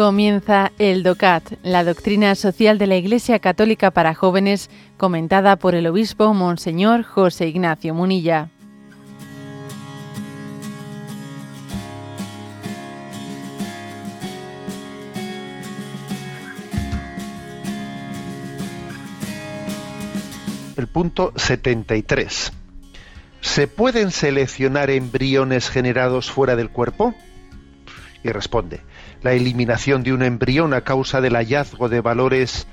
Comienza el DOCAT, la doctrina social de la Iglesia Católica para jóvenes, comentada por el obispo Monseñor José Ignacio Munilla. El punto 73. ¿Se pueden seleccionar embriones generados fuera del cuerpo? Y responde, la eliminación de un embrión a causa del hallazgo de valores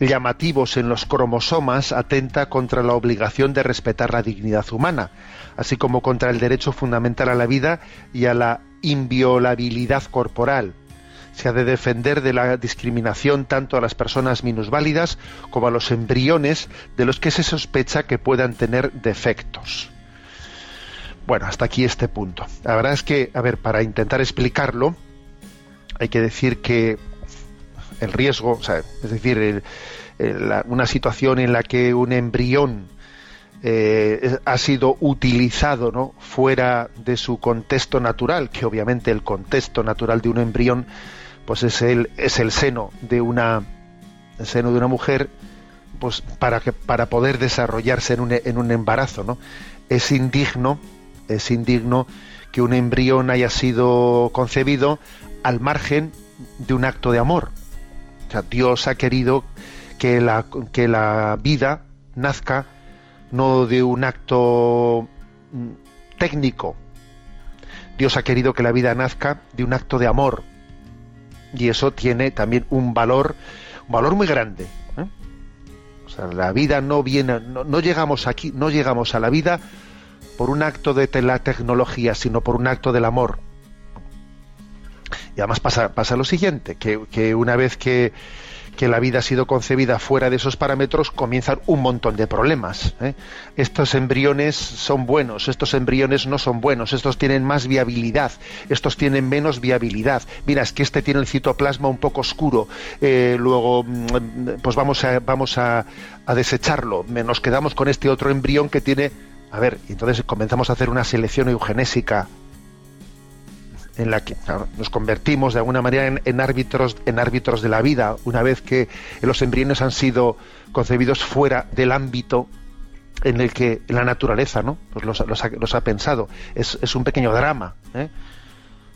llamativos en los cromosomas atenta contra la obligación de respetar la dignidad humana, así como contra el derecho fundamental a la vida y a la inviolabilidad corporal. Se ha de defender de la discriminación tanto a las personas minusválidas como a los embriones de los que se sospecha que puedan tener defectos. Bueno, hasta aquí este punto. La verdad es que, a ver, para intentar explicarlo, hay que decir que el riesgo, o sea, es decir, una situación en la que un embrión eh, ha sido utilizado ¿no? fuera de su contexto natural, que obviamente el contexto natural de un embrión pues es el, es el seno de una seno de una mujer pues para que para poder desarrollarse en un, en un embarazo ¿no? es indigno es indigno que un embrión haya sido concebido al margen de un acto de amor. Dios ha querido que la, que la vida nazca no de un acto mm, técnico. Dios ha querido que la vida nazca de un acto de amor. Y eso tiene también un valor, un valor muy grande. ¿eh? La vida no viene, no, no llegamos aquí, no llegamos a la vida por un acto de la tecnología, sino por un acto del amor. Y además pasa, pasa lo siguiente, que, una vez que, la vida ha sido concebida fuera de esos parámetros, comienzan un montón de problemas. ¿eh? Estos embriones son buenos, estos embriones no son buenos, estos tienen más viabilidad, estos tienen menos viabilidad. Mira, es que este tiene el citoplasma un poco oscuro, eh, luego mm, pues vamos a, vamos a, a desecharlo, nos quedamos con este otro embrión que tiene a ver, entonces comenzamos a hacer una selección eugenésica en la que nos convertimos de alguna manera en, árbitros en árbitros de la vida una vez que los embriones han sido concebidos fuera del ámbito en el que la naturaleza no pues los, ha, pensado. Es, un pequeño drama ¿eh?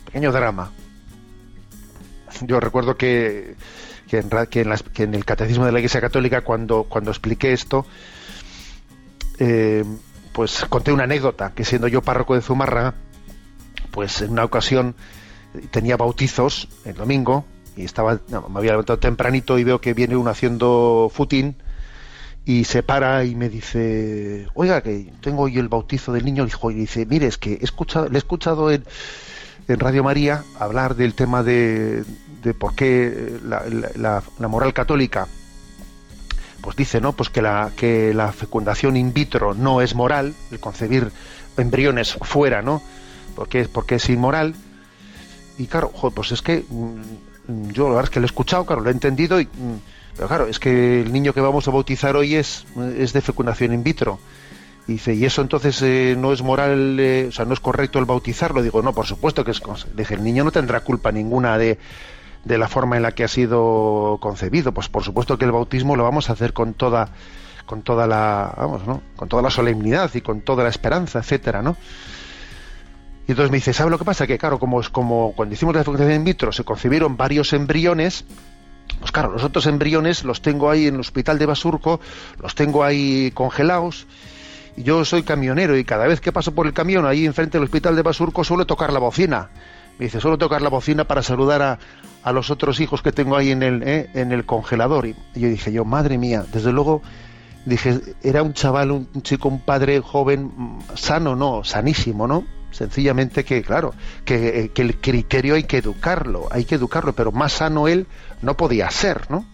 pequeño drama. Yo recuerdo que que en, el catecismo de la Iglesia Católica cuando cuando expliqué esto eh, pues conté una anécdota, que siendo yo párroco de Zumarra, pues en una ocasión tenía bautizos el domingo y estaba me había levantado tempranito y veo que viene uno haciendo footing y se para y me dice oiga que tengo hoy el bautizo del niño y dice mire es que he escuchado le he escuchado en, en Radio María hablar del tema de, de por qué la moral católica pues dice, ¿no? Pues que la, que la fecundación in vitro no es moral, el concebir embriones fuera, ¿no? Porque, porque es inmoral. Y claro, pues es que mm, yo la verdad es que lo he escuchado, claro, lo he entendido, y, mm, pero claro, es que el niño que vamos a bautizar hoy es, es de fecundación in vitro. Y dice, ¿y eso entonces eh, no es moral, eh, o sea, no es correcto el bautizarlo? Digo, no, por supuesto que es. Dije, el niño no tendrá culpa ninguna de, de la forma en la que ha sido concebido. Pues por supuesto que el bautismo lo vamos a hacer con toda con toda la vamos, ¿no? con toda la solemnidad y con toda la esperanza, etcétera, ¿no? Y entonces me dice, ¿sabe lo que pasa? Que claro, como como cuando hicimos la fecundación in vitro se concebieron varios embriones, pues claro, los otros embriones los tengo ahí en el hospital de Basurco, los tengo ahí congelados. Y yo soy camionero y cada vez que paso por el camión ahí enfrente del hospital de Basurco suelo tocar la bocina. Me dice, suelo tocar la bocina para saludar a, a los otros hijos que tengo ahí en el, eh, en el congelador. Y yo dije, yo, madre mía, desde luego, dije, era un chaval, un, chico, un padre joven, mm, sano, no, sanísimo, ¿no? Sencillamente que, claro, que, eh, que el criterio hay que educarlo, hay que educarlo, pero más sano él no podía ser, ¿no?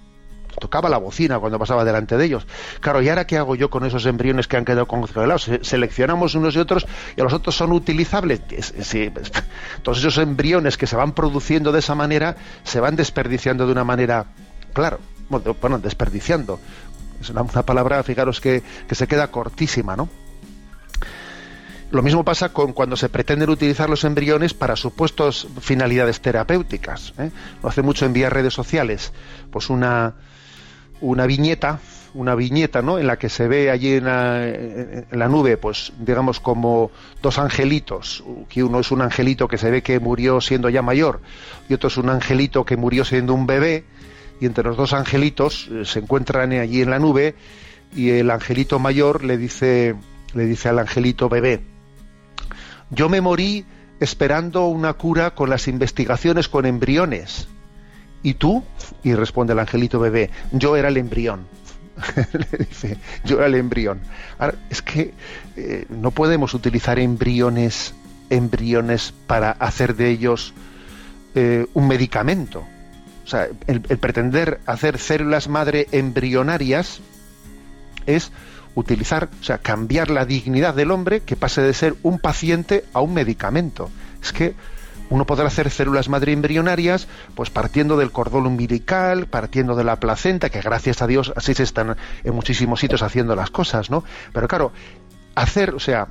tocaba la bocina cuando pasaba delante de ellos. Claro, ¿y ahora qué hago yo con esos embriones que han quedado congelados? Seleccionamos unos y otros y los otros son utilizables. Sí, todos esos embriones que se van produciendo de esa manera se van desperdiciando de una manera, claro, bueno, desperdiciando. Es una, palabra, fijaros, que, que se queda cortísima, ¿no? Lo mismo pasa con cuando se pretenden utilizar los embriones para supuestos finalidades terapéuticas. ¿eh? Lo hace mucho en vía redes sociales. Pues una, una viñeta, una viñeta, ¿no? En la que se ve allí en la, nube, pues digamos como dos angelitos, que uno es un angelito que se ve que murió siendo ya mayor y otro es un angelito que murió siendo un bebé y entre los dos angelitos eh, se encuentran allí en la nube y el angelito mayor le dice le dice al angelito bebé yo me morí esperando una cura con las investigaciones con embriones. ¿Y tú? Y responde el angelito bebé, yo era el embrión. Le dice, yo era el embrión. Ahora, es que eh, no podemos utilizar embriones, embriones para hacer de ellos eh, un medicamento. O sea, el pretender hacer células madre embrionarias es utilizar, o sea, cambiar la dignidad del hombre que pase de ser un paciente a un medicamento. Es que uno podrá hacer células madre embrionarias, pues partiendo del cordón umbilical, partiendo de la placenta, que gracias a Dios así se están en muchísimos sitios haciendo las cosas, ¿no? Pero claro, hacer, o sea,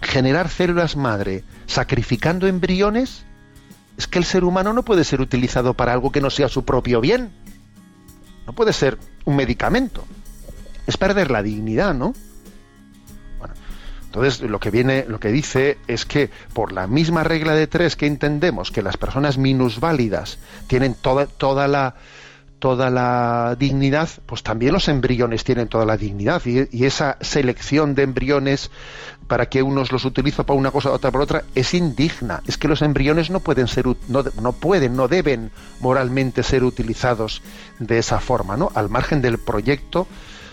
generar células madre sacrificando embriones, es que el ser humano no puede ser utilizado para algo que no sea su propio bien. No puede ser un medicamento es perder la dignidad, ¿no? Bueno, entonces lo que viene, lo que dice es que por la misma regla de tres que entendemos que las personas minusválidas tienen toda, toda la toda la dignidad, pues también los embriones tienen toda la dignidad y, esa selección de embriones para que unos los utilicen para una cosa, otra para otra, es indigna. Es que los embriones no pueden ser, no, no pueden, no deben moralmente ser utilizados de esa forma, ¿no? Al margen del proyecto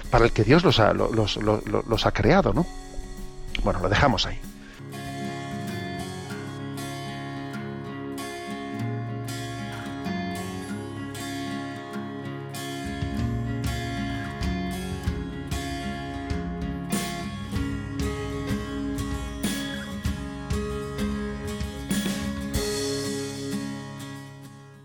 para el que Dios los ha, los, los ha creado, ¿no? Bueno, lo dejamos ahí.